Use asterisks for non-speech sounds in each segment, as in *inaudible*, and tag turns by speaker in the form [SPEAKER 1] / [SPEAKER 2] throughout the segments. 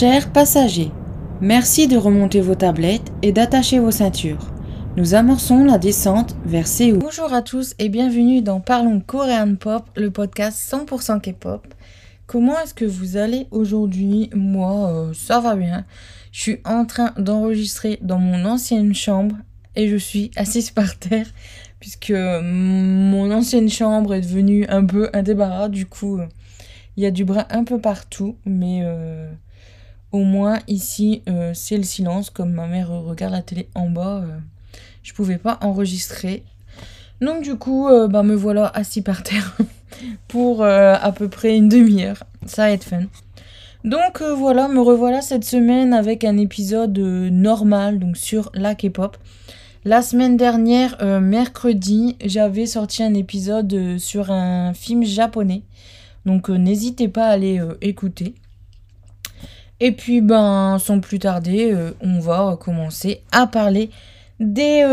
[SPEAKER 1] Chers passagers, merci de remonter vos tablettes et d'attacher vos ceintures. Nous amorçons la descente vers Séoul. Bonjour à tous et bienvenue dans Parlons Korean Pop, le podcast 100% K-pop. Comment est-ce que vous allez aujourd'hui? Moi, euh, ça va bien. Je suis en train d'enregistrer dans mon ancienne chambre et je suis assise par terre puisque mon ancienne chambre est devenue un peu un débarras. Du coup, euh, il y a du bras un peu partout, mais euh, au moins ici, euh, c'est le silence. Comme ma mère regarde la télé en bas, je pouvais pas enregistrer. Donc du coup, bah, me voilà assis par terre *laughs* pour à peu près une demi-heure. Ça va être fun. Donc voilà, me revoilà cette semaine avec un épisode normal, donc sur la K-pop. La semaine dernière, euh, mercredi, j'avais sorti un épisode euh, sur un film japonais. Donc euh, n'hésitez pas à aller écouter. Et puis ben sans plus tarder, on va commencer à parler des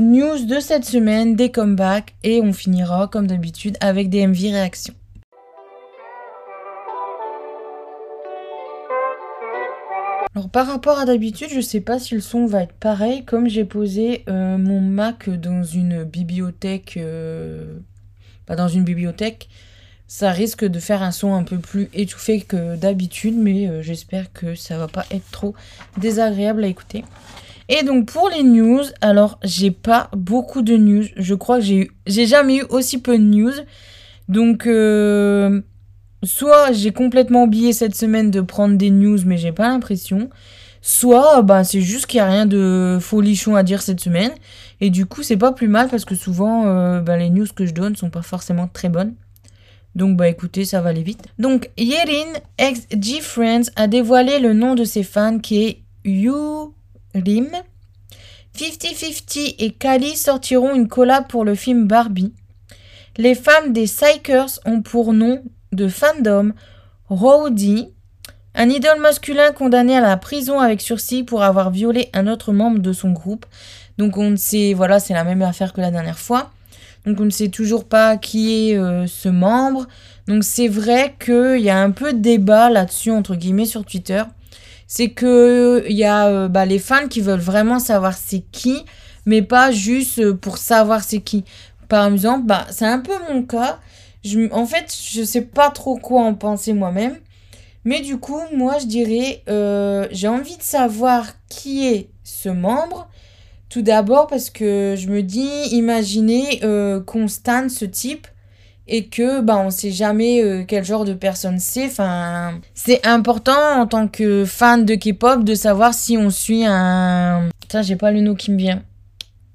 [SPEAKER 1] news de cette semaine, des comebacks et on finira comme d'habitude avec des MV réactions. Alors par rapport à d'habitude, je sais pas si le son va être pareil. Comme j'ai posé euh, mon Mac dans une bibliothèque, euh, pas dans une bibliothèque, ça risque de faire un son un peu plus étouffé que d'habitude, mais euh, j'espère que ça va pas être trop désagréable à écouter. Et donc pour les news, alors j'ai pas beaucoup de news. Je crois que j'ai j'ai jamais eu aussi peu de news. Donc soit j'ai complètement oublié cette semaine de prendre des news, mais j'ai pas l'impression. Soit bah, c'est juste qu'il n'y a rien de folichon à dire cette semaine. Et du coup, c'est pas plus mal parce que souvent, euh, bah, les news que je donne sont pas forcément très bonnes. Donc bah écoutez, ça va aller vite. Donc Yerin, ex G-Friends, a dévoilé le nom de ses fans qui est Yu Rim. 50-50 et Kali sortiront une collab pour le film Barbie. Les femmes des Psychers ont pour nom de fandom, Rowdy, un idole masculin condamné à la prison avec sursis pour avoir violé un autre membre de son groupe. Donc on sait, voilà, c'est la même affaire que la dernière fois. Donc on ne sait toujours pas qui est euh, ce membre. Donc c'est vrai qu'il y a un peu de débat là-dessus, entre guillemets, sur Twitter. C'est que il y a euh, bah, les fans qui veulent vraiment savoir c'est qui, mais pas juste euh, pour savoir c'est qui. Par exemple, bah, c'est un peu mon cas en fait, je sais pas trop quoi en penser moi-même. Mais du coup, moi, je dirais, euh, j'ai envie de savoir qui est ce membre. Tout d'abord parce que je me dis, imaginez euh, qu'on stanne ce type et que bah on sait jamais euh, quel genre de personne c'est. Enfin, c'est important en tant que fan de K-pop de savoir si on suit un. Putain, j'ai pas le nom qui me vient.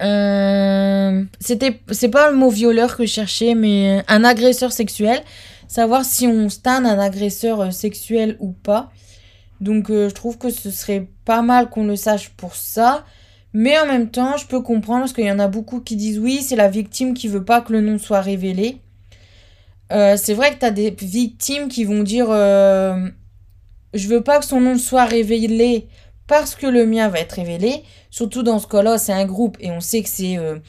[SPEAKER 1] Euh, c'était, c'est pas le mot violeur que je cherchais, mais un agresseur sexuel. Savoir si on stan un agresseur euh, sexuel ou pas. Donc je trouve que ce serait pas mal qu'on le sache pour ça. Mais en même temps, je peux comprendre parce qu'il y en a beaucoup qui disent oui, c'est la victime qui veut pas que le nom soit révélé. c'est vrai que tu as des victimes qui vont dire je veux pas que son nom soit révélé parce que le mien va être révélé. Surtout dans ce cas-là, c'est un groupe et on sait que c'est euh,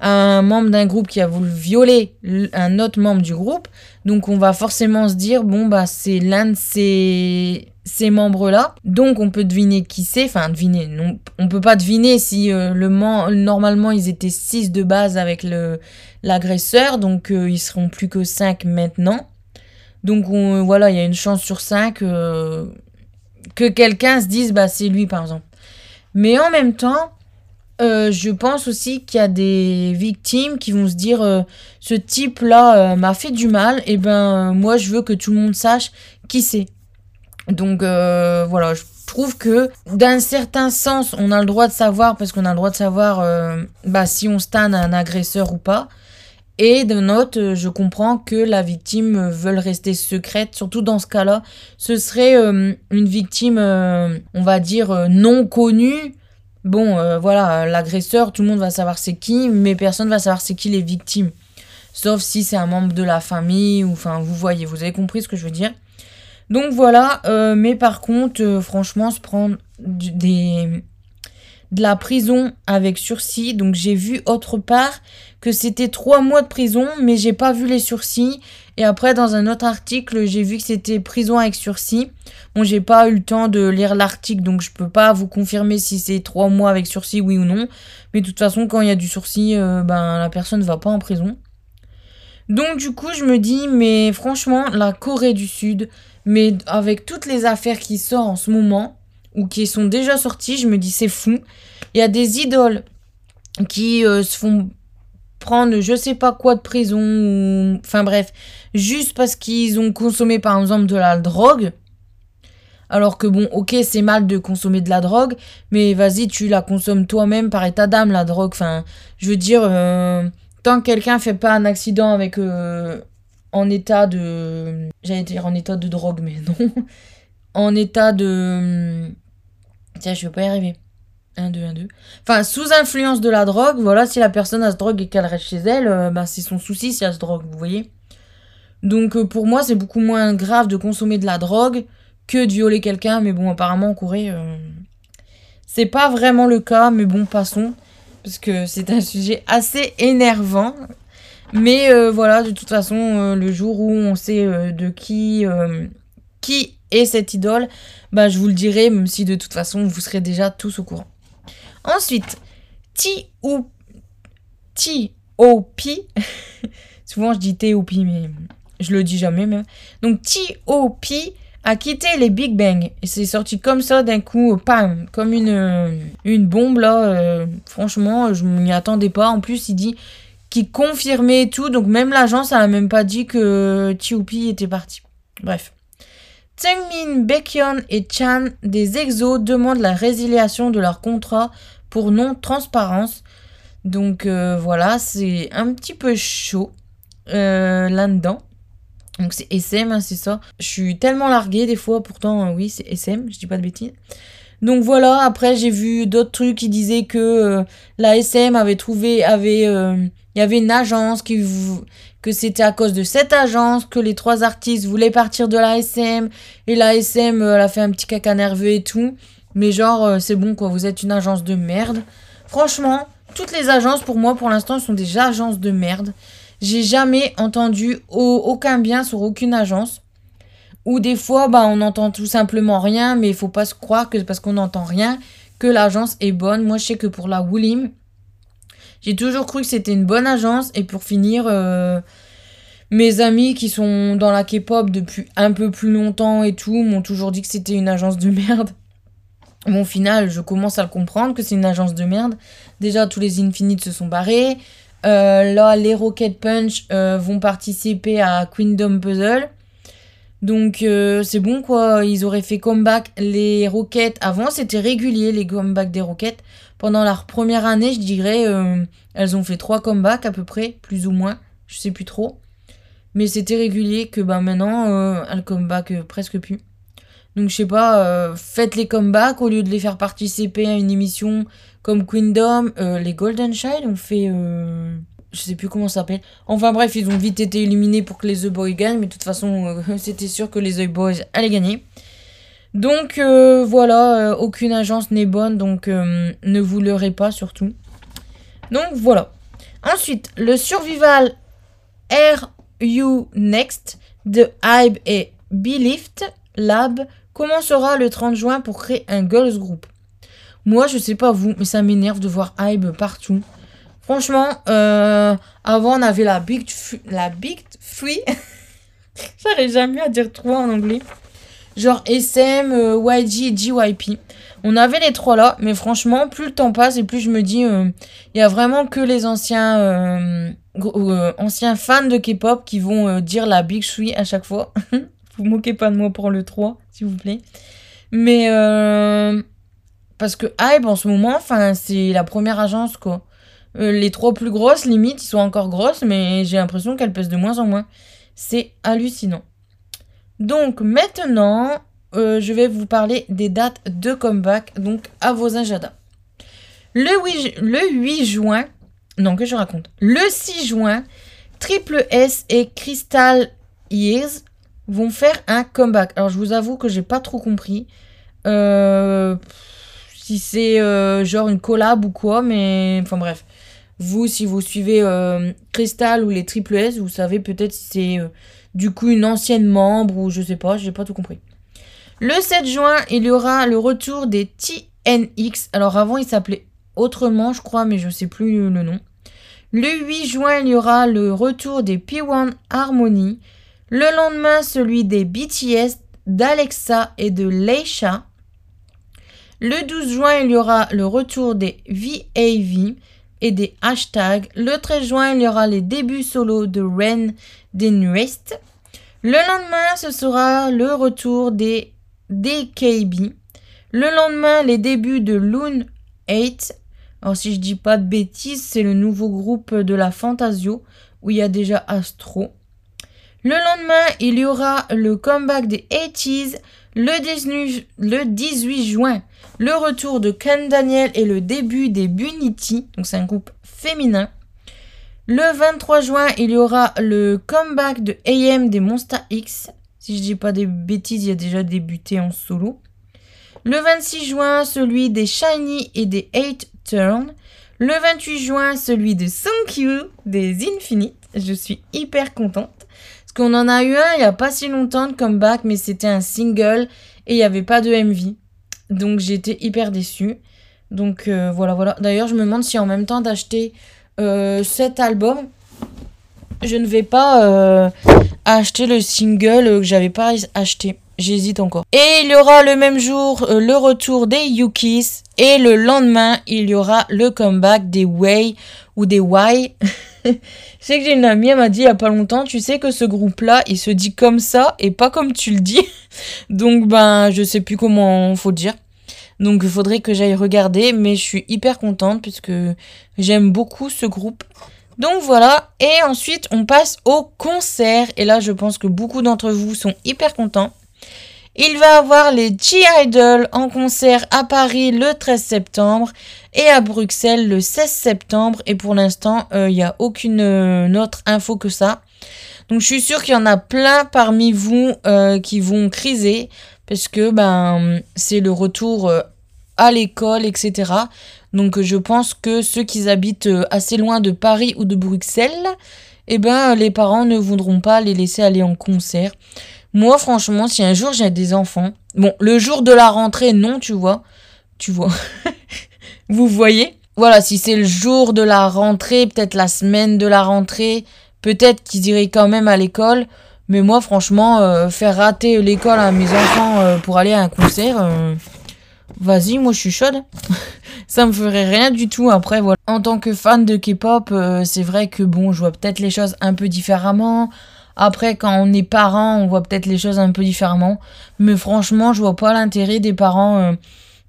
[SPEAKER 1] un membre d'un groupe qui a voulu violer un autre membre du groupe. Donc on va forcément se dire, bon, bah c'est l'un de ces, ces membres-là. Donc on peut deviner qui c'est. Enfin, deviner. Non, on peut pas deviner si euh, le normalement ils étaient 6 de base avec le l'agresseur. Donc euh, ils seront plus que 5 maintenant. Donc on, voilà, il y a une chance sur 5 que quelqu'un se dise bah c'est lui par exemple. Mais en même temps, euh, je pense aussi qu'il y a des victimes qui vont se dire euh, ce type là euh, m'a fait du mal et ben moi je veux que tout le monde sache qui c'est. Donc voilà, je trouve que d'un certain sens on a le droit de savoir parce qu'on a le droit de savoir bah, si on stane un agresseur ou pas. Et de note, euh, je comprends que la victime veut rester secrète, surtout dans ce cas-là. Ce serait euh, une victime, euh, on va dire, non connue. Bon, voilà, l'agresseur, tout le monde va savoir c'est qui, mais personne va savoir c'est qui les victimes. Sauf si c'est un membre de la famille, ou enfin, vous voyez, vous avez compris ce que je veux dire. Donc voilà, mais par contre, franchement, se prendre de la prison avec sursis. Donc j'ai vu autre part que c'était trois mois de prison, mais j'ai pas vu les sursis. Et après, dans un autre article, j'ai vu que c'était prison avec sursis. Bon, j'ai pas eu le temps de lire l'article, donc je peux pas vous confirmer si c'est trois mois avec sursis, oui ou non. Mais de toute façon, quand il y a du sursis, euh, ben la personne ne va pas en prison. Donc du coup, je me dis, mais franchement, la Corée du Sud, mais avec toutes les affaires qui sortent en ce moment, ou qui sont déjà sorties, je me dis, c'est fou. Il y a des idoles qui euh, se font prendre je sais pas quoi de prison, ou... enfin bref, juste parce qu'ils ont consommé par exemple de la drogue. Alors que bon, ok, c'est mal de consommer de la drogue, mais vas-y, tu la consommes toi-même par état d'âme, la drogue. Enfin, je veux dire, euh, tant que quelqu'un fait pas un accident avec euh, en état de, j'allais dire en état de drogue, mais non, *laughs* en état de, tiens, je vais pas y arriver. 1, 2, 1, 2. Enfin, sous influence de la drogue, voilà, si la personne a ce drogue et qu'elle reste chez elle, euh, bah, c'est son souci si elle a ce drogue, vous voyez. Donc euh, pour moi, c'est beaucoup moins grave de consommer de la drogue que de violer quelqu'un, mais bon, apparemment en Corée, euh, c'est pas vraiment le cas, mais bon, passons, parce que c'est un sujet assez énervant. Mais voilà, de toute façon, le jour où on sait de qui, qui est cette idole, bah, je vous le dirai, même si de toute façon, vous serez déjà tous au courant. Ensuite, T.O.P. *laughs* Souvent je dis T.O.P. mais je le dis jamais même. Donc T.O.P. a quitté les Big Bang. Et c'est sorti comme ça d'un coup, pam, comme une, une bombe là. Euh, franchement, je m'y attendais pas. En plus, il dit qu'il confirmait tout. Donc même l'agence, elle a même pas dit que T.O.P. était parti. Bref. Tsengmin, Baekhyun et Chan des EXO demandent la résiliation de leur contrat pour non-transparence. Donc euh, voilà, c'est un petit peu chaud euh, là-dedans. Donc c'est SM, hein, c'est ça. Je suis tellement larguée des fois, pourtant euh, oui, c'est SM, je dis pas de bêtises. Donc voilà, après j'ai vu d'autres trucs qui disaient que la SM avait trouvé, avait, il y avait une agence qui, que c'était à cause de cette agence que les trois artistes voulaient partir de la SM et la SM elle a fait un petit caca nerveux et tout. Mais genre, euh, c'est bon quoi, vous êtes une agence de merde. Franchement, toutes les agences pour moi pour l'instant sont des agences de merde. J'ai jamais entendu aucun bien sur aucune agence. Ou des fois, bah, on n'entend tout simplement rien, mais il faut pas se croire que parce qu'on n'entend rien que l'agence est bonne. Moi, je sais que pour la Woolim, j'ai toujours cru que c'était une bonne agence. Et pour finir, euh, mes amis qui sont dans la K-pop depuis un peu plus longtemps et tout m'ont toujours dit que c'était une agence de merde. Bon, au final, je commence à le comprendre que c'est une agence de merde. Déjà, tous les Infinites se sont barrés. Euh, là, les Rocket Punch euh, vont participer à Queendom Puzzle. Donc, c'est bon, quoi. Ils auraient fait comeback. Les Rockets, avant, c'était régulier, les comebacks des Rockets. Pendant leur première année, je dirais, elles ont fait trois comebacks à peu près, plus ou moins. Je sais plus trop. Mais c'était régulier que bah, maintenant, elles comeback presque plus. Donc je sais pas, euh, faites les comebacks au lieu de les faire participer à une émission comme Queendom. Euh, les Golden Child ont fait... Euh, je sais plus comment ça s'appelle. Enfin bref, ils ont vite été éliminés pour que les The Boys gagnent. Mais de toute façon, *laughs* c'était sûr que les The Boys allaient gagner. Donc voilà, aucune agence n'est bonne. Donc ne vous leurrez pas surtout. Donc voilà. Ensuite, le Survival RU Next de Hybe et Belift Lab Comment sera le 30 juin pour créer un girls group? Moi, je sais pas vous, mais ça m'énerve de voir Hybe partout. Franchement, euh, avant on avait la Big la Big Three. *laughs* J'arrive jamais à dire trois en anglais. Genre SM, euh, YG et JYP. On avait les trois là, mais franchement, plus le temps passe et plus je me dis, euh, il y a vraiment que les anciens, anciens fans de K-pop qui vont dire la Big Three à chaque fois. *laughs* vous moquez pas de moi pour le 3, s'il vous plaît. Mais euh, parce que Hype en ce moment, enfin, c'est la première agence quoi. Euh, les trois plus grosses, limite, ils sont encore grosses, mais j'ai l'impression qu'elles pèsent de moins en moins. C'est hallucinant. Donc maintenant, euh, je vais vous parler des dates de comeback, donc à vos agendas. Le 8, le 8 juin, non que je raconte, le 6 juin, Triple S et Crystal Years vont faire un comeback. Alors je vous avoue que j'ai pas trop compris euh, si c'est euh, genre une collab ou quoi, mais enfin bref. Vous, si vous suivez Crystal ou les Triple S, vous savez peut-être si c'est du coup une ancienne membre ou je sais pas, j'ai pas tout compris. Le 7 juin, il y aura le retour des TNX. Alors avant, il s'appelait autrement, je crois, mais je sais plus le nom. Le 8 juin, il y aura le retour des P1 Harmony. Le lendemain, celui des BTS, d'Alexa et de Leisha. Le 12 juin, il y aura le retour des VAV et des hashtags. Le 13 juin, il y aura les débuts solo de Ren Denrest. Le lendemain, ce sera le retour des DKB. Le lendemain, les débuts de Loon 8. Alors si je dis pas de bêtises, c'est le nouveau groupe de la Fantasio où il y a déjà Astro. Le lendemain, il y aura le comeback des 80s le 18, juin. Le retour de Ken Daniel et le début des Bunity, donc c'est un groupe féminin. Le 23 juin, il y aura le comeback de AM des Monster X. Si je dis pas des bêtises, il y a déjà débuté en solo. Le 26 juin, celui des Shiny et des 8 Turn. Le 28 juin, celui de Sunkyu des Infinite. Je suis hyper contente. Parce qu'on en a eu un il n'y a pas si longtemps de comeback, mais c'était un single et il n'y avait pas de MV. Donc j'étais hyper déçue. Donc euh, voilà, voilà. D'ailleurs, je me demande si en même temps d'acheter euh, cet album, je ne vais pas euh, acheter le single que j'avais pas acheté. J'hésite encore. Et il y aura le même jour le retour des Yukis. Et le lendemain, il y aura le comeback des Way ou des Y. sais *laughs* que j'ai une amie, elle m'a dit il y a pas longtemps, tu sais que ce groupe-là, il se dit comme ça et pas comme tu le dis. *laughs* Donc ben, je sais plus comment faut dire. Donc il faudrait que j'aille regarder, mais je suis hyper contente puisque j'aime beaucoup ce groupe. Donc voilà, et ensuite on passe au concert. Et là je pense que beaucoup d'entre vous sont hyper contents. Il va avoir les G-Idol en concert à Paris le 13 septembre et à Bruxelles le 16 septembre. Et pour l'instant, il euh, n'y a aucune euh, autre info que ça. Donc je suis sûre qu'il y en a plein parmi vous euh, qui vont criser parce que ben c'est le retour à l'école, etc. Donc je pense que ceux qui habitent assez loin de Paris ou de Bruxelles, eh ben les parents ne voudront pas les laisser aller en concert. Moi, franchement, si un jour j'ai des enfants, bon, le jour de la rentrée, non, tu vois, tu vois, *laughs* vous voyez? Voilà, si c'est le jour de la rentrée, peut-être la semaine de la rentrée, peut-être qu'ils iraient quand même à l'école. Mais moi, franchement, euh, faire rater l'école à mes enfants euh, pour aller à un concert, euh, vas-y, moi je suis chaude. *laughs* ça me ferait rien du tout. Après, voilà. En tant que fan de K-pop, c'est vrai que bon, je vois peut-être les choses un peu différemment. Après, quand on est parent, on voit peut-être les choses un peu différemment. Mais franchement, je vois pas l'intérêt des parents euh,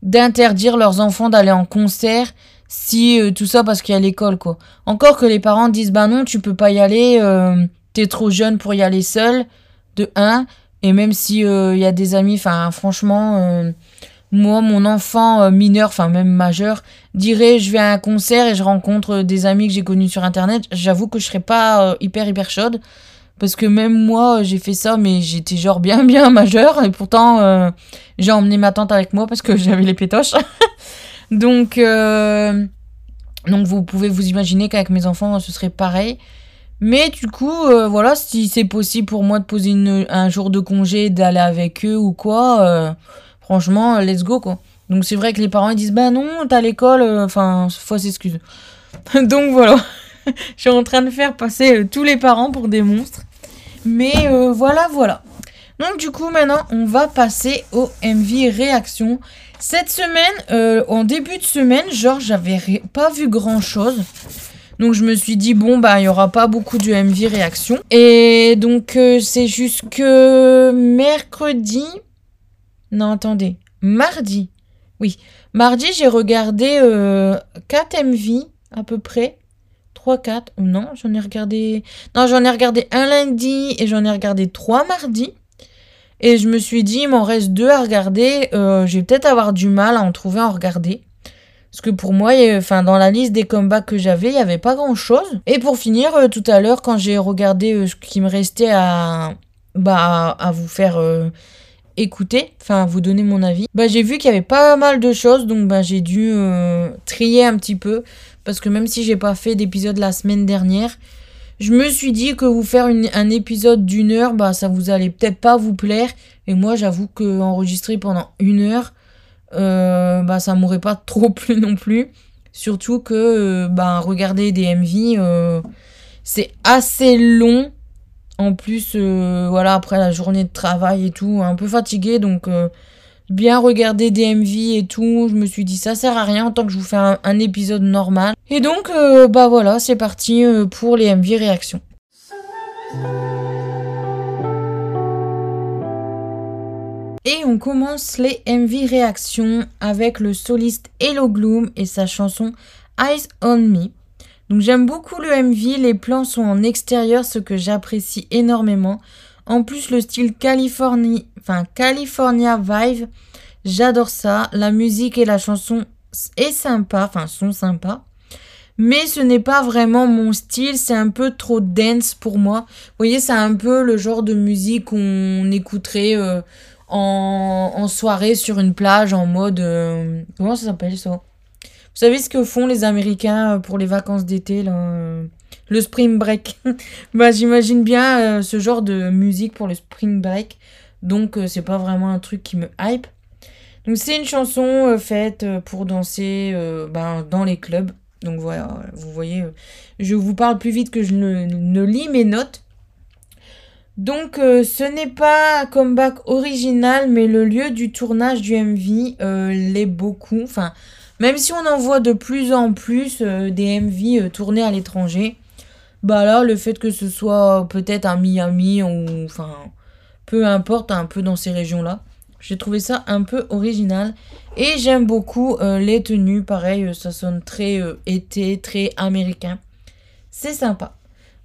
[SPEAKER 1] d'interdire leurs enfants d'aller en concert si euh, tout ça parce qu'il y a l'école, quoi. Encore que les parents disent, bah non, tu peux pas y aller, euh, t'es trop jeune pour y aller seul, de un. Et même si il y a des amis, enfin, franchement, moi, mon enfant mineur, enfin même majeur, dirait je vais à un concert et je rencontre des amis que j'ai connus sur internet, j'avoue que je serais pas hyper hyper chaude. Parce que même moi, j'ai fait ça, mais j'étais genre bien, *laughs* bien majeur. Et pourtant, euh, j'ai emmené ma tante avec moi parce que *laughs* j'avais les pétoches. *laughs* donc, euh, donc, vous pouvez vous imaginer qu'avec mes enfants, ce serait pareil. Mais du coup, euh, voilà, si c'est possible pour moi de poser une, un jour de congé, d'aller avec eux ou quoi, franchement, let's go, quoi. Donc, c'est vrai que les parents, ils disent, bah non, t'as l'école, enfin, faut s'excuser. *laughs* donc, voilà. *laughs* je suis en train de faire passer euh, tous les parents pour des monstres. Mais euh, voilà, voilà. Donc du coup, maintenant, on va passer au MV réaction. Cette semaine, euh, en début de semaine, genre, j'avais pas vu grand-chose. Donc je me suis dit, bon, bah, il y aura pas beaucoup de MV réaction. Et donc, c'est jusque mercredi. Non, attendez. Mardi. Oui. Mardi, j'ai regardé 4 MV à peu près. 3, 4, non, j'en ai regardé... Non, j'en ai regardé un lundi et j'en ai regardé trois mardi. Et je me suis dit, il m'en reste deux à regarder. Euh, je vais peut-être avoir du mal à en trouver à en regarder. Parce que pour moi, dans la liste des comebacks que j'avais, il n'y avait pas grand-chose. Et pour finir, euh, tout à l'heure, quand j'ai regardé euh, ce qui me restait à, bah, à vous faire écouter, enfin, vous donner mon avis, bah, j'ai vu qu'il y avait pas mal de choses. Donc, bah, j'ai dû trier un petit peu. Parce que même si j'ai pas fait d'épisode la semaine dernière, Je me suis dit que vous faire un épisode d'une heure, bah ça vous allait peut-être pas vous plaire. Et moi, j'avoue que enregistrer pendant une heure, euh, bah ça m'aurait pas *laughs* trop plu non plus. Surtout que euh, bah regarder des MV, euh, c'est assez long. En plus, voilà, après la journée de travail et tout, un peu fatigué, donc bien regarder des MV et tout. Je me suis dit ça sert à rien tant que je vous fais un, épisode normal. Et donc euh, bah voilà, c'est parti euh, pour les MV réactions. Et on commence les MV réactions avec le soliste Hello Gloom et sa chanson Eyes on Me. Donc j'aime beaucoup le MV, les plans sont en extérieur, ce que j'apprécie énormément. En plus, le style Californie, enfin California Vibe, j'adore ça. La musique et la chanson est sympa, enfin sont sympas. Mais ce n'est pas vraiment mon style, c'est un peu trop dance pour moi. Vous voyez, c'est un peu le genre de musique qu'on écouterait euh, en, soirée sur une plage en mode... Euh, comment ça s'appelle ça? Savez ce que font les Américains euh, pour les vacances d'été là le spring break? *laughs* bah, j'imagine bien euh, ce genre de musique pour le spring break. Donc, euh, c'est pas vraiment un truc qui me hype. Donc, c'est une chanson euh, faite pour danser ben, dans les clubs. Donc, voilà, vous voyez, je vous parle plus vite que je ne, lis mes notes. Donc, ce n'est pas un comeback original, mais le lieu du tournage du MV l'est beaucoup. Enfin, même si on en voit de plus en plus des MV tournés à l'étranger, bah là, le fait que ce soit peut-être à Miami ou enfin peu importe, un peu dans ces régions-là. J'ai trouvé ça un peu original. Et j'aime beaucoup euh, les tenues. Pareil, euh, ça sonne très euh, été, très américain. C'est sympa.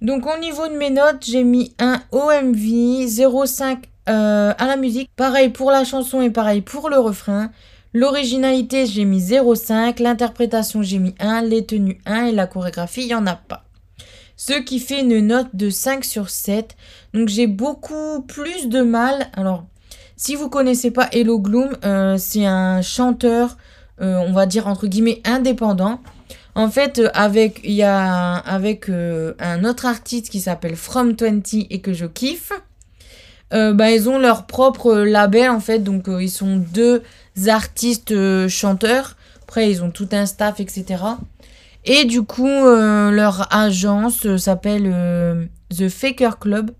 [SPEAKER 1] Donc au niveau de mes notes, j'ai mis un OMV 0,5 à la musique. Pareil pour la chanson et pareil pour le refrain. L'originalité, j'ai mis 0,5. L'interprétation, j'ai mis 1. Les tenues 1. Et la chorégraphie, il n'y en a pas ce qui fait une note de 5 sur 7. Donc j'ai beaucoup plus de mal. Alors, si vous connaissez pas Hello Gloom, euh, c'est un chanteur, euh, on va dire entre guillemets indépendant. En fait, euh, avec il y un autre artiste qui s'appelle From 20 et que je kiffe. bah, ils ont leur propre label en fait, donc ils sont deux artistes chanteurs. Après, ils ont tout un staff, etc. Et du coup, euh, leur agence euh, s'appelle euh, The Faker Club.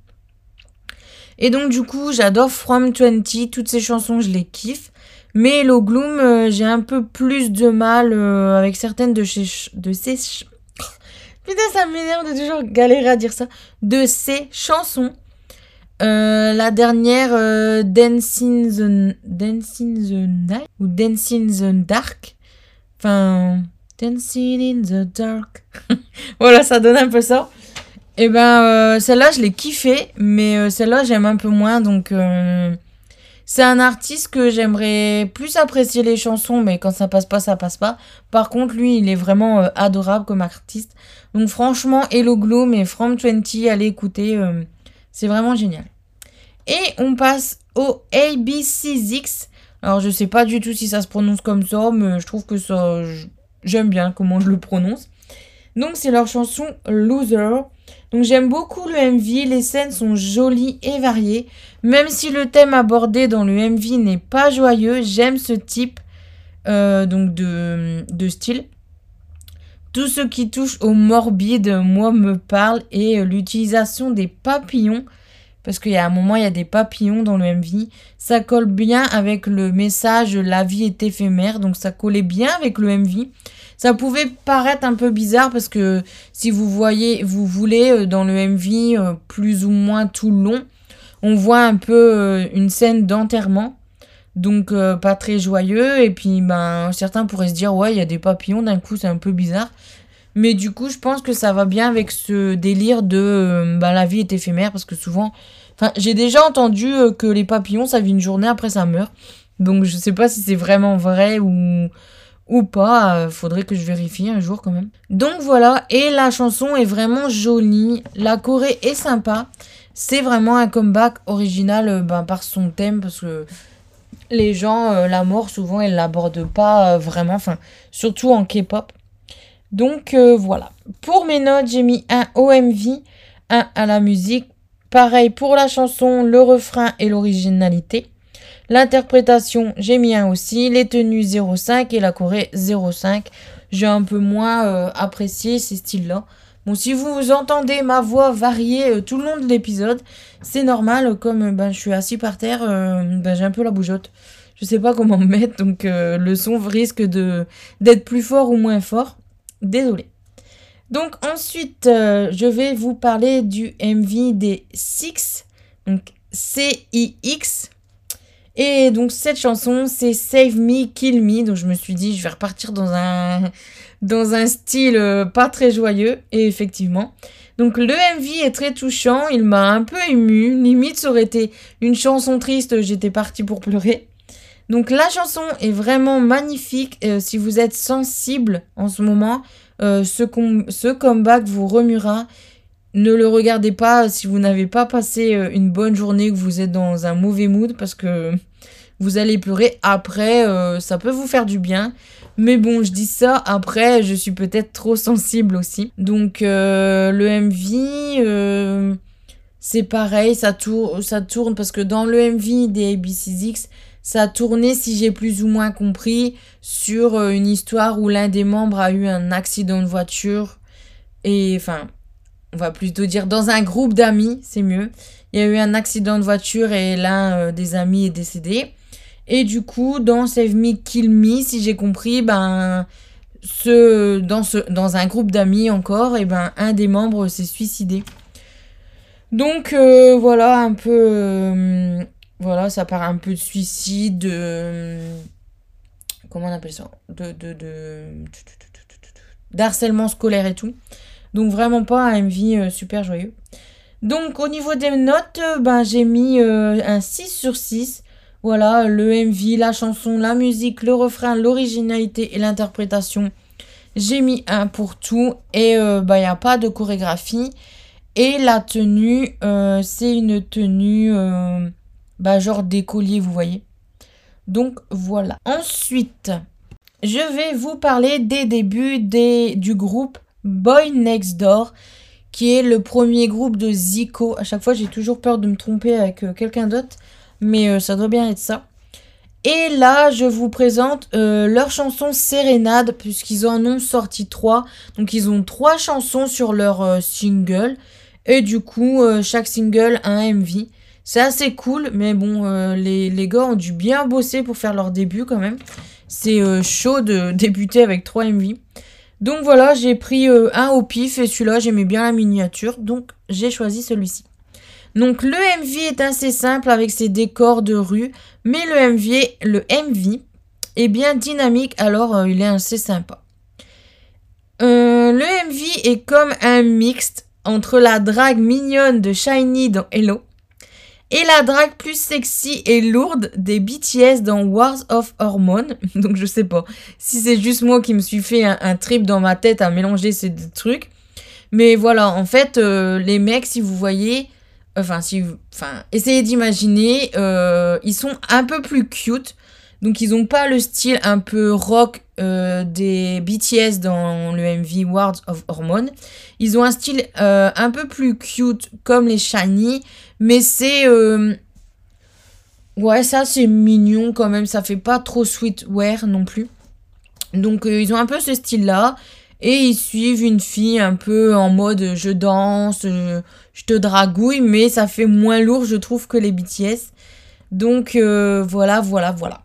[SPEAKER 1] Et donc, du coup, j'adore From 20. Toutes ces chansons, je les kiffe. Mais Hello Gloom, j'ai un peu plus de mal avec certaines de, ces... de. *laughs* Putain, ça m'énerve de toujours galérer à dire ça. De ces chansons. La dernière, Dancing the... Dancing the Night ou Dancing the Dark. Enfin. Dancing in the dark. *laughs* voilà, ça donne un peu ça. Et eh ben, euh, celle-là, je l'ai kiffé, mais euh, celle-là, j'aime un peu moins. Donc, euh, c'est un artiste que j'aimerais plus apprécier les chansons, mais quand ça passe pas, ça passe pas. Par contre, lui, il est vraiment adorable comme artiste. Donc, franchement, Hello Gloom et From 20, allez écouter. C'est vraiment génial. Et on passe au ABC6X. Alors, je sais pas du tout si ça se prononce comme ça, mais je trouve que ça. J'aime bien comment je le prononce. Donc c'est leur chanson Loser. Donc j'aime beaucoup le MV, les scènes sont jolies et variées. Même si le thème abordé dans le MV n'est pas joyeux, j'aime ce type euh, donc de, de, style. Tout ce qui touche au morbide, moi, me parle et l'utilisation des papillons, parce qu'il y a un moment, il y a des papillons dans le MV, ça colle bien avec le message La vie est éphémère, donc ça collait bien avec le MV. Ça pouvait paraître un peu bizarre parce que si vous voyez, vous voulez euh, dans le MV euh, plus ou moins tout long, on voit un peu euh, une scène d'enterrement. Donc pas très joyeux. Et puis ben certains pourraient se dire ouais il y a des papillons d'un coup c'est un peu bizarre. Mais du coup je pense que ça va bien avec ce délire de ben, la vie est éphémère. Parce que souvent enfin j'ai déjà entendu que les papillons ça vit une journée après ça meurt donc je sais pas si c'est vraiment vrai ou ou pas, euh, faudrait que je vérifie un jour quand même. Donc voilà, et la chanson est vraiment jolie, la Corée est sympa, c'est vraiment un comeback original euh, ben, par son thème, parce que les gens, euh, la mort, souvent, ils l'abordent pas vraiment, enfin, surtout en K-pop. Donc voilà, pour mes notes, j'ai mis un OMV. 1 à la musique. Pareil pour la chanson, le refrain et l'originalité. L'interprétation, j'ai mis un aussi. Les tenues 0,5 et la Corée 0,5. J'ai un peu moins euh, apprécié ces styles-là. Bon, si vous entendez ma voix varier euh, tout le long de l'épisode, c'est normal. Comme ben, je suis assis par terre, ben, j'ai un peu la bougeotte. Je sais pas comment me mettre, donc le son risque de d'être plus fort ou moins fort. Désolé. Donc ensuite, euh, je vais vous parler du MV des Six, donc C-I-X. Et donc cette chanson, c'est Save Me, Kill Me. Donc je me suis dit, je vais repartir dans un, dans un style euh, pas très joyeux. Et effectivement. Donc le MV est très touchant, il m'a un peu ému. Limite, ça aurait été une chanson triste, j'étais partie pour pleurer. Donc la chanson est vraiment magnifique. Euh, si vous êtes sensible en ce moment, euh, ce, comeback vous remuera. Ne le regardez pas si vous n'avez pas passé une bonne journée, que vous êtes dans un mauvais mood, parce que vous allez pleurer. Après, ça peut vous faire du bien. Mais bon, je dis ça, après, je suis peut-être trop sensible aussi. Donc, le MV, c'est pareil, ça, tourne, parce que dans le MV des ABC6X, ça a tourné, si j'ai plus ou moins compris, sur euh, une histoire où l'un des membres a eu un accident de voiture. Et enfin, on va plutôt dire dans un groupe d'amis, c'est mieux. Il y a eu un accident de voiture et l'un euh, des amis est décédé. Et du coup, dans Save Me, Kill Me, si j'ai compris, ben, ce, dans, un groupe d'amis encore, et ben, un des membres s'est suicidé. Donc euh, voilà un peu voilà, ça part un peu de suicide, de... Comment on appelle ça? De... de, d'harcèlement scolaire et tout. Donc vraiment pas un MV super joyeux. Donc au niveau des notes, ben, j'ai mis euh, un 6 sur 6. Voilà, le MV, la chanson, la musique, le refrain, l'originalité et l'interprétation. J'ai mis un pour tout et il n'y a pas de chorégraphie. Et la tenue, euh, c'est une tenue euh, bah, genre des colliers, vous voyez. Donc voilà. Ensuite, je vais vous parler des débuts des, du groupe Boy Next Door, qui est le premier groupe de Zico. À chaque fois, j'ai toujours peur de me tromper avec euh, quelqu'un d'autre, mais euh, ça doit bien être ça. Et là, je vous présente euh, leur chanson Sérénade, puisqu'ils en ont sorti trois. Donc, ils ont trois chansons sur leur single. Et du coup, chaque single a un MV. C'est assez cool, mais bon, euh, les, les, gars ont dû bien bosser pour faire leur début quand même. C'est euh, chaud de *laughs* débuter avec 3 MV. Donc voilà, j'ai pris euh, un au pif et celui-là, j'aimais bien la miniature, donc j'ai choisi celui-ci. Donc le MV est assez simple avec ses décors de rue, mais le MV, est bien dynamique, alors il est assez sympa. le MV est comme un mixte entre la drague mignonne de Shiny dans Hello et la drague plus sexy et lourde des BTS dans Wars of Hormones. *laughs* Donc je sais pas si c'est juste moi qui me suis fait un, trip dans ma tête à mélanger ces trucs. Mais voilà, en fait, euh, les mecs, si vous voyez, enfin, si, enfin, essayez d'imaginer, euh, ils sont un peu plus cute. Donc ils ont pas le style un peu rock euh, des BTS dans le MV Wars of Hormones. Ils ont un style un peu plus cute comme les Shiny, mais c'est... Euh, ouais, ça c'est mignon quand même, ça fait pas trop sweetwear non plus. Donc euh, ils ont un peu ce style-là. Et ils suivent une fille un peu en mode je danse, te dragouille, mais ça fait moins lourd, je trouve, que les BTS. Donc euh, voilà, voilà, voilà.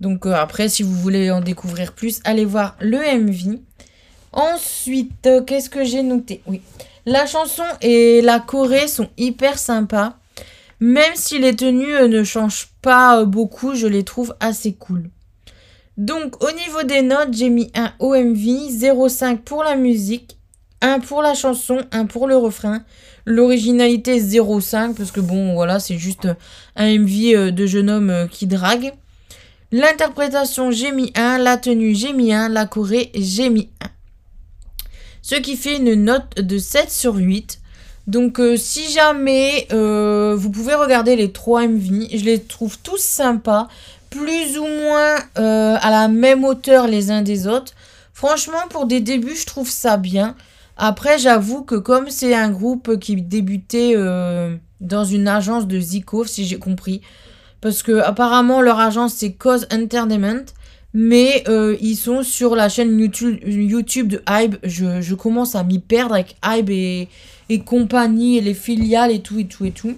[SPEAKER 1] Donc après, si vous voulez en découvrir plus, allez voir le MV. Ensuite, qu'est-ce que j'ai noté? Oui. La chanson et la choré sont hyper sympas. Même si les tenues euh, ne changent pas euh, beaucoup, je les trouve assez cool. Donc au niveau des notes, j'ai mis un OMV, 0,5 pour la musique, 1 pour la chanson, 1 pour le refrain. L'originalité 0,5 parce que bon voilà c'est juste un MV euh, de jeune homme qui drague. L'interprétation j'ai mis 1, la tenue j'ai mis 1, la choré j'ai mis 1 ce qui fait une note de 7 sur 8. Donc euh, si jamais euh, vous pouvez regarder les 3 MV, je les trouve tous sympas, plus ou moins euh, à la même hauteur les uns des autres. Franchement pour des débuts je trouve ça bien. Après, j'avoue que comme c'est un groupe qui débutait euh, dans une agence de Zico, si j'ai compris, parce que apparemment leur agence c'est Cause Entertainment, mais euh, ils sont sur la chaîne YouTube, de Hybe. Je, commence à m'y perdre avec Hybe et, et compagnie et les filiales et tout et tout et tout.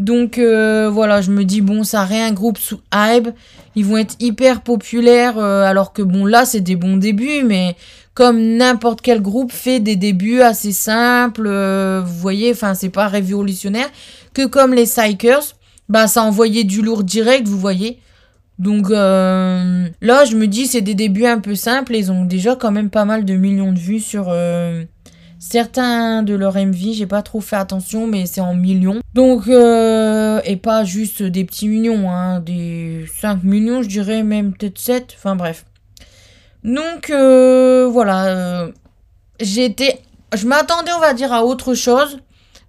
[SPEAKER 1] Donc euh, voilà, je me dis bon, ça rien un groupe sous Hybe, ils vont être hyper populaires alors que bon là c'est des bons débuts mais comme n'importe quel groupe fait des débuts assez simples, euh, vous voyez, enfin c'est pas révolutionnaire que comme les Psychers, bah ça envoyait du lourd direct, vous voyez. Donc là, je me dis c'est des débuts un peu simples, ils ont déjà quand même pas mal de millions de vues sur Certains de leurs MV, j'ai pas trop fait attention, mais c'est en millions. Donc, euh, et pas juste des petits millions, hein, des 5 millions, je dirais même peut-être 7, enfin bref. Donc, euh, voilà, euh, j'étais, je m'attendais, on va dire, à autre chose.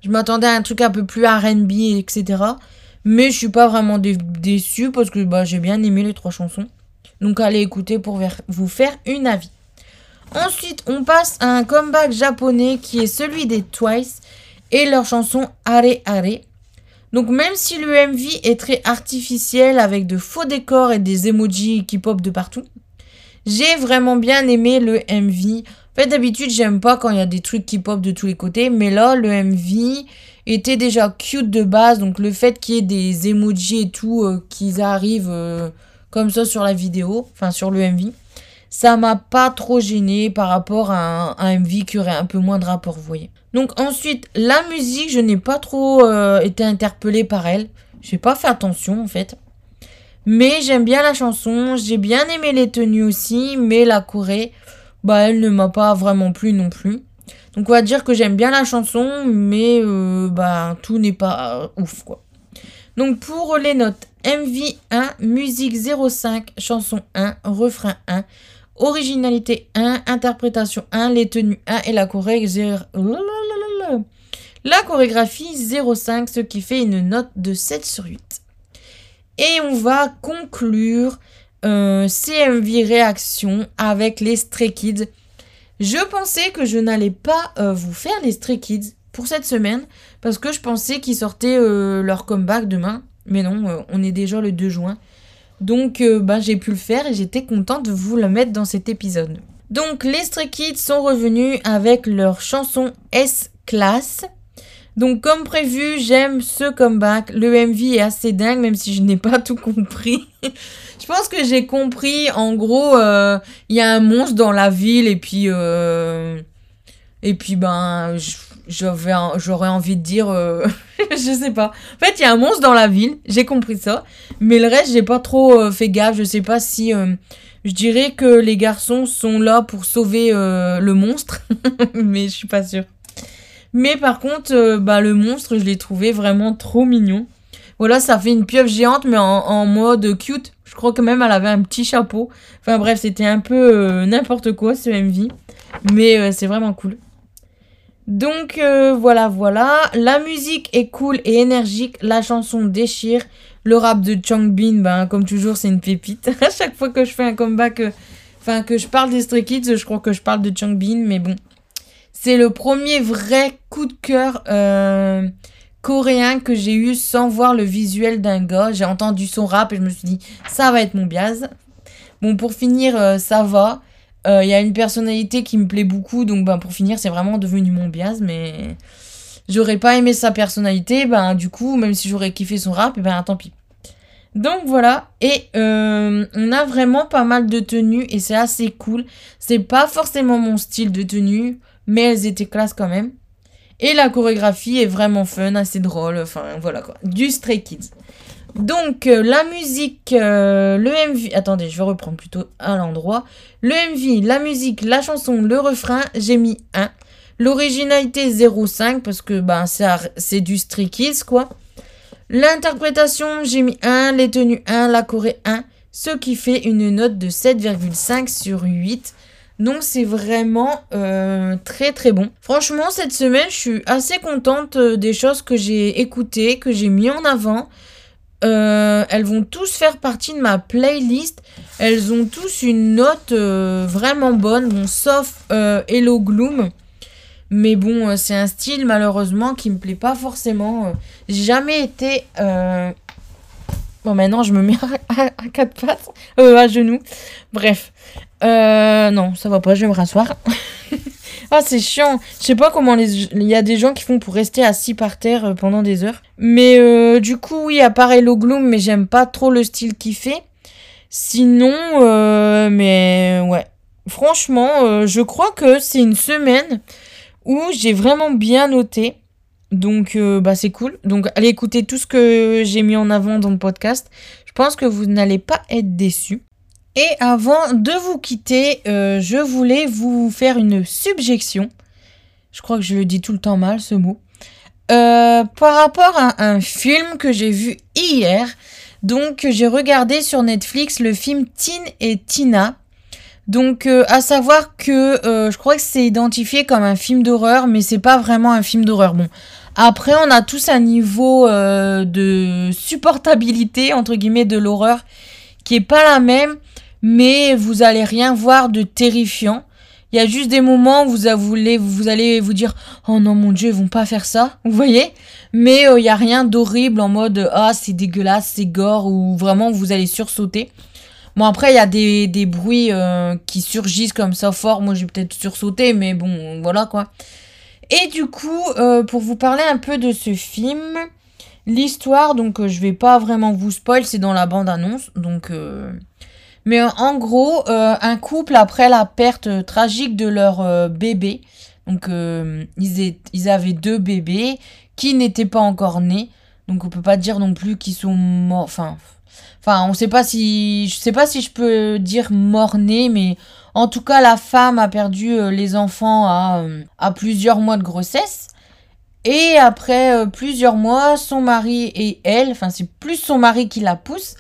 [SPEAKER 1] Je m'attendais à un truc un peu plus R&B, etc. Mais je suis pas vraiment déçue parce que bah, j'ai bien aimé les trois chansons. Donc allez écouter pour vous faire une avis. Ensuite, on passe à un comeback japonais qui est celui des Twice et leur chanson Are Are. Donc même si le MV est très artificiel avec de faux décors et des emojis qui pop de partout, j'ai vraiment bien aimé le MV. En fait, d'habitude, j'aime pas quand il y a des trucs qui pop de tous les côtés, mais là, le MV était déjà cute de base, donc le fait qu'il y ait des emojis et tout euh, qui arrivent euh, comme ça sur la vidéo, enfin sur le MV, ça m'a pas trop gêné par rapport à un, MV qui aurait un peu moins de rapport, vous voyez. Donc ensuite, la musique, je n'ai pas trop euh, été interpellée par elle. J'ai pas fait attention en fait. Mais j'aime bien la chanson, j'ai bien aimé les tenues aussi, mais la Corée, bah elle ne m'a pas vraiment plu non plus. Donc on va dire que j'aime bien la chanson, mais euh, bah tout n'est pas ouf quoi. Donc pour les notes, MV 1, musique 0,5, chanson 1, refrain 1, Originalité 1, interprétation 1, les tenues 1 et la chorégraphie. La chorégraphie 0,5, ce qui fait une note de 7 sur 8. Et on va conclure euh, CMV réaction avec les Stray Kids. Je pensais que je n'allais pas euh, vous faire les Stray Kids pour cette semaine parce que je pensais qu'ils sortaient euh, leur comeback demain. Mais non, on est déjà le 2 juin. Donc euh, bah, j'ai pu le faire et j'étais contente de vous le mettre dans cet épisode. Donc les Stray Kids sont revenus avec leur chanson S-Class. Donc comme prévu, j'aime ce comeback. Le MV est assez dingue même si je n'ai pas tout compris. *laughs* je pense que j'ai compris en gros euh, il y a un monstre dans la ville et puis euh, et puis ben j'aurais envie de dire euh, *laughs* je sais pas en fait il y a un monstre dans la ville j'ai compris ça mais le reste j'ai pas trop euh, fait gaffe je sais pas si je dirais que les garçons sont là pour sauver le monstre *laughs* mais je suis pas sûre mais par contre bah le monstre je l'ai trouvé vraiment trop mignon voilà ça fait une pieuvre géante mais en, mode cute je crois que même elle avait un petit chapeau enfin bref c'était un peu n'importe quoi ce MV mais c'est vraiment cool donc euh, voilà, voilà. La musique est cool et énergique. La chanson déchire. Le rap de Changbin, ben, comme toujours, c'est une pépite. *laughs* à chaque fois que je fais un comeback, euh, enfin, que je parle des Stray Kids, je crois que je parle de Changbin, mais bon. C'est le premier vrai coup de cœur euh, coréen que j'ai eu sans voir le visuel d'un gars. J'ai entendu son rap et je me suis dit, ça va être mon biaz. Bon, pour finir, ça va. Il euh, y a une personnalité qui me plaît beaucoup, donc ben, pour finir, c'est vraiment devenu mon bias, mais j'aurais pas aimé sa personnalité, ben du coup, même si j'aurais kiffé son rap, ben tant pis. Donc voilà, et euh, on a vraiment pas mal de tenues et c'est assez cool. C'est pas forcément mon style de tenue, mais elles étaient classe quand même. Et la chorégraphie est vraiment fun, assez drôle, enfin voilà quoi. Du Stray Kids. Donc, euh, la musique, euh, le MV... Attendez, je vais reprendre plutôt à l'endroit. Le MV, la musique, la chanson, le refrain, j'ai mis 1. L'originalité 0,5 parce que ben, c'est du Stray Kids, quoi. L'interprétation, j'ai mis 1. Les tenues 1. La Corée 1. Ce qui fait une note de 7,5 sur 8. Donc c'est vraiment euh, très très bon. Franchement, cette semaine, je suis assez contente des choses que j'ai écoutées, que j'ai mis en avant. Euh, elles vont tous faire partie de ma playlist. Elles ont tous une note euh, vraiment bonne, bon, sauf euh, Hello Gloom. Mais bon, c'est un style malheureusement qui me plaît pas forcément. J'ai jamais été. Bon, maintenant je me mets à, quatre pattes, à genoux. Bref. non, ça va pas, je vais me rasseoir. *laughs* Ah, c'est chiant. Je sais pas comment les... il y a des gens qui font pour rester assis par terre euh, pendant des heures. Mais euh, du coup, oui, à part Hello Gloom, mais j'aime pas trop le style qu'il fait. Sinon, euh, mais ouais. Franchement, je crois que c'est une semaine où j'ai vraiment bien noté. Donc, bah, c'est cool. Donc, allez écouter tout ce que j'ai mis en avant dans le podcast. Je pense que vous n'allez pas être déçus. Et avant de vous quitter, euh, je voulais vous faire une subjection. Je crois que je le dis tout le temps mal, ce mot. Euh, par rapport à un film que j'ai vu hier. Donc, j'ai regardé sur Netflix le film Tin et Tina. Donc, euh, à savoir que je crois que c'est identifié comme un film d'horreur, mais c'est pas vraiment un film d'horreur. Bon, après, on a tous un niveau de supportabilité entre guillemets de l'horreur qui est pas la même mais vous allez rien voir de terrifiant. Il y a juste des moments où vous, vous allez vous dire Oh non, mon Dieu, ils vont pas faire ça. *laughs* Vous voyez? Mais euh, il y a rien d'horrible en mode Ah, c'est dégueulasse, c'est gore, ou vraiment vous allez sursauter. Bon, après, il y a des, des bruits euh, qui surgissent comme ça fort. Moi, j'ai peut-être sursauté, mais bon, voilà quoi. Et du coup, euh, pour vous parler un peu de ce film, l'histoire, donc je vais pas vraiment vous spoil, c'est dans la bande-annonce. Donc. Mais en gros, euh, un couple, après la perte tragique de leur euh, bébé, donc euh, ils, ils, avaient deux bébés qui n'étaient pas encore nés. Donc on peut pas dire non plus qu'ils sont morts. Enfin, enfin, on sait pas si, je sais pas si je peux dire mort-nés, mais en tout cas la femme a perdu les enfants à, à plusieurs mois de grossesse. Et après plusieurs mois, son mari et elle, enfin c'est plus son mari qui la pousse,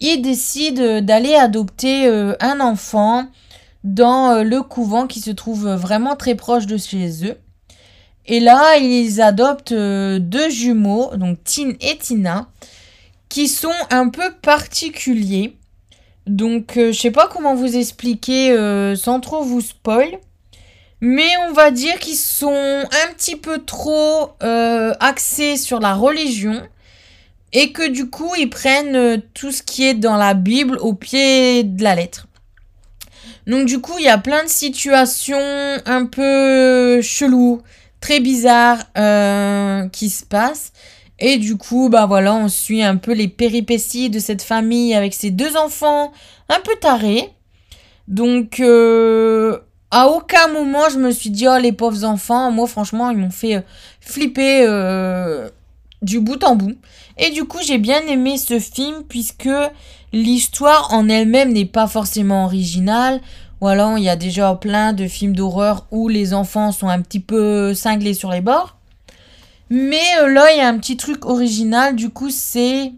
[SPEAKER 1] ils décident d'aller adopter euh, un enfant dans euh, le couvent qui se trouve vraiment très proche de chez eux. Et là, ils adoptent euh, deux jumeaux, donc Tin et Tina, qui sont un peu particuliers. Donc, je sais pas comment vous expliquer sans trop vous spoil. Mais on va dire qu'ils sont un petit peu trop axés sur la religion et que du coup ils prennent euh, tout ce qui est dans la Bible au pied de la lettre. Donc du coup il y a plein de situations un peu cheloues, très bizarres euh, qui se passent. Et du coup, bah voilà, on suit un peu les péripéties de cette famille avec ses deux enfants un peu tarés. Donc, euh, à aucun moment je me suis dit, oh les pauvres enfants, moi franchement, ils m'ont fait flipper du bout en bout. Et du coup, j'ai bien aimé ce film puisque l'histoire en elle-même n'est pas forcément originale. Ou alors, il y a déjà plein de films d'horreur où les enfants sont un petit peu cinglés sur les bords. Mais euh, là, il y a un petit truc original. Du coup, c'est.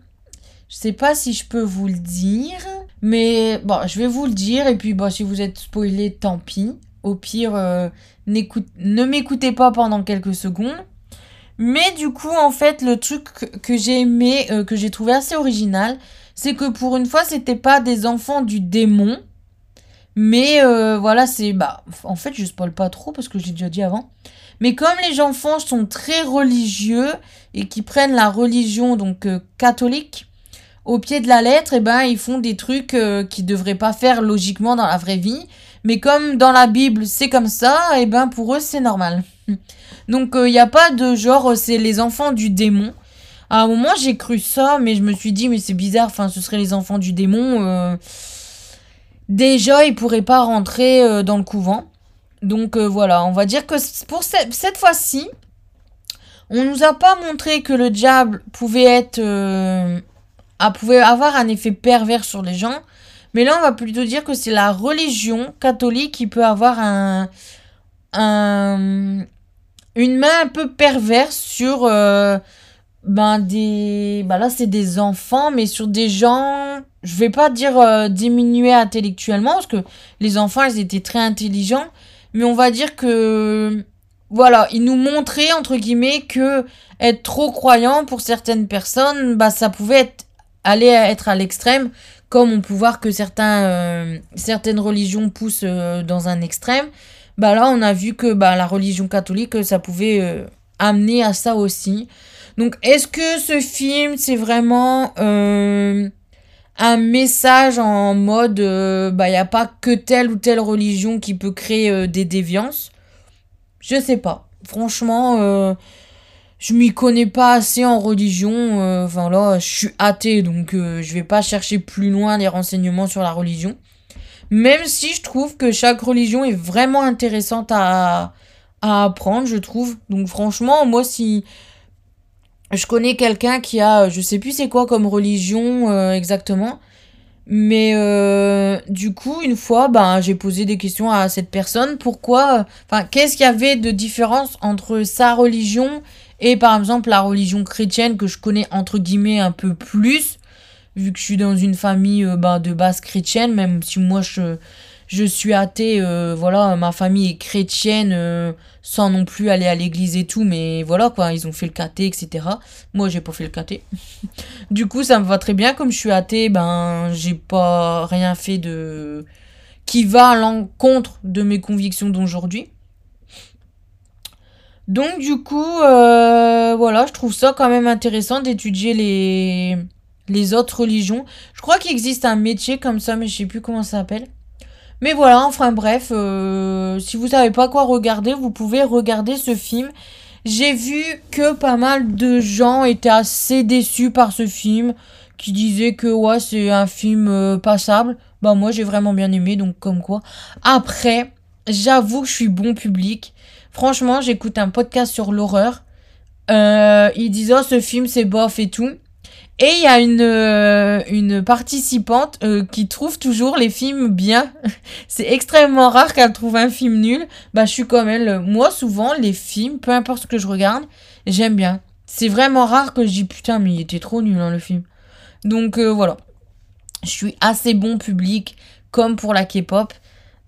[SPEAKER 1] Je sais pas si je peux vous le dire. Mais bon, je vais vous le dire. Et puis, bon, si vous êtes spoilé, tant pis. Au pire, euh, ne m'écoutez pas pendant quelques secondes. Mais du coup, en fait, le truc que, j'ai aimé, euh, que j'ai trouvé assez original, c'est que pour une fois, c'était pas des enfants du démon. Mais euh, voilà, c'est. Bah, en fait, je spoil pas trop parce que j'ai déjà dit avant. Mais comme les enfants sont très religieux et qui prennent la religion donc euh, catholique au pied de la lettre, et eh ben ils font des trucs qu'ils devraient pas faire logiquement dans la vraie vie. Mais comme dans la Bible c'est comme ça, et eh ben pour eux c'est normal. *laughs* Donc il euh, n'y a pas de genre, euh, c'est les enfants du démon. À un moment, j'ai cru ça, mais je me suis dit, mais c'est bizarre, enfin, ce seraient les enfants du démon. Euh. Déjà, ils pourraient pas rentrer dans le couvent. Donc voilà, on va dire que pour cette, fois-ci, on nous a pas montré que le diable pouvait être. pouvait avoir un effet pervers sur les gens. Mais là, on va plutôt dire que c'est la religion catholique qui peut avoir un, un, une main un peu perverse sur euh, ben des bah là c'est des enfants mais sur des gens je vais pas dire euh, diminuer intellectuellement parce que les enfants ils étaient très intelligents mais on va dire que voilà ils nous montraient entre guillemets que être trop croyant pour certaines personnes bah ça pouvait être aller être à l'extrême comme on peut voir que certains euh, certaines religions poussent dans un extrême bah là on a vu que bah, la religion catholique, ça pouvait euh, amener à ça aussi. Donc est-ce que ce film, c'est vraiment euh, un message en mode, euh, bah il a pas que telle ou telle religion qui peut créer des déviances? Je sais pas. Franchement, je m'y connais pas assez en religion. Enfin là, je suis athée, donc je vais pas chercher plus loin les renseignements sur la religion. Même si je trouve que chaque religion est vraiment intéressante à apprendre, je trouve. Donc franchement, moi si je connais quelqu'un qui a, je sais plus c'est quoi comme religion euh, exactement, mais euh, du coup une fois, ben j'ai posé des questions à cette personne. Pourquoi, enfin qu'est-ce qu'il y avait de différence entre sa religion et par exemple la religion chrétienne que je connais entre guillemets un peu plus? Vu que je suis dans une famille euh, bah, de base chrétienne, même si moi je, je suis athée, euh, voilà, ma famille est chrétienne euh, sans non plus aller à l'église et tout, mais voilà quoi, ils ont fait le caté, etc. Moi j'ai pas fait le caté. *laughs* du coup ça me va très bien, comme je suis athée, ben j'ai pas rien fait de qui va à l'encontre de mes convictions d'aujourd'hui. Donc du coup, voilà, je trouve ça quand même intéressant d'étudier les, les autres religions. Je crois qu'il existe un métier comme ça, mais je sais plus comment ça s'appelle. Mais voilà, enfin bref, euh, si vous savez pas quoi regarder, vous pouvez regarder ce film. J'ai vu que pas mal de gens étaient assez déçus par ce film, qui disaient que ouais, c'est un film euh, passable. Bah moi j'ai vraiment bien aimé, donc comme quoi. Après, j'avoue que je suis bon public. Franchement, j'écoute un podcast sur l'horreur. Euh, ils disent oh ce film c'est bof et tout. Et il y a une, euh, une participante euh, qui trouve toujours les films bien. *laughs* c'est extrêmement rare qu'elle trouve un film nul. Bah, je suis comme elle. Moi, souvent, les films, peu importe ce que je regarde, j'aime bien. C'est vraiment rare que je dis putain, mais il était trop nul, hein, le film. Donc, euh, voilà. Je suis assez bon public, comme pour la K-pop.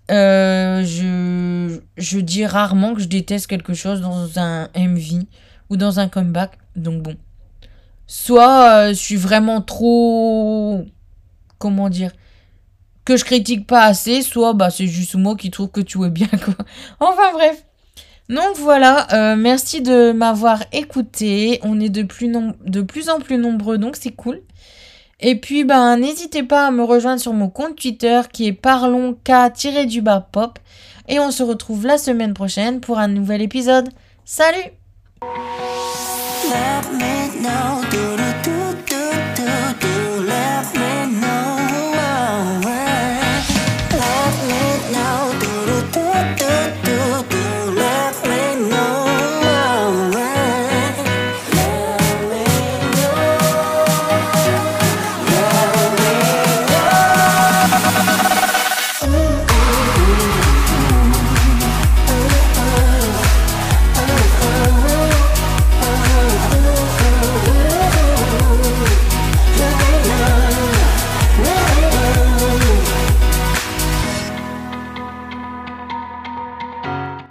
[SPEAKER 1] je, je dis rarement que je déteste quelque chose dans un MV ou dans un comeback. Donc, bon. Soit euh, je suis vraiment trop. Comment dire Que je critique pas assez, soit bah, c'est juste moi qui trouve que tu es bien, quoi. *laughs* Enfin bref. Donc voilà, euh, merci de m'avoir écouté. On est de plus, en plus nombreux, donc c'est cool. Et puis, ben, n'hésitez pas à me rejoindre sur mon compte Twitter qui est parlonsk-pop. Et on se retrouve la semaine prochaine pour un nouvel épisode. Salut!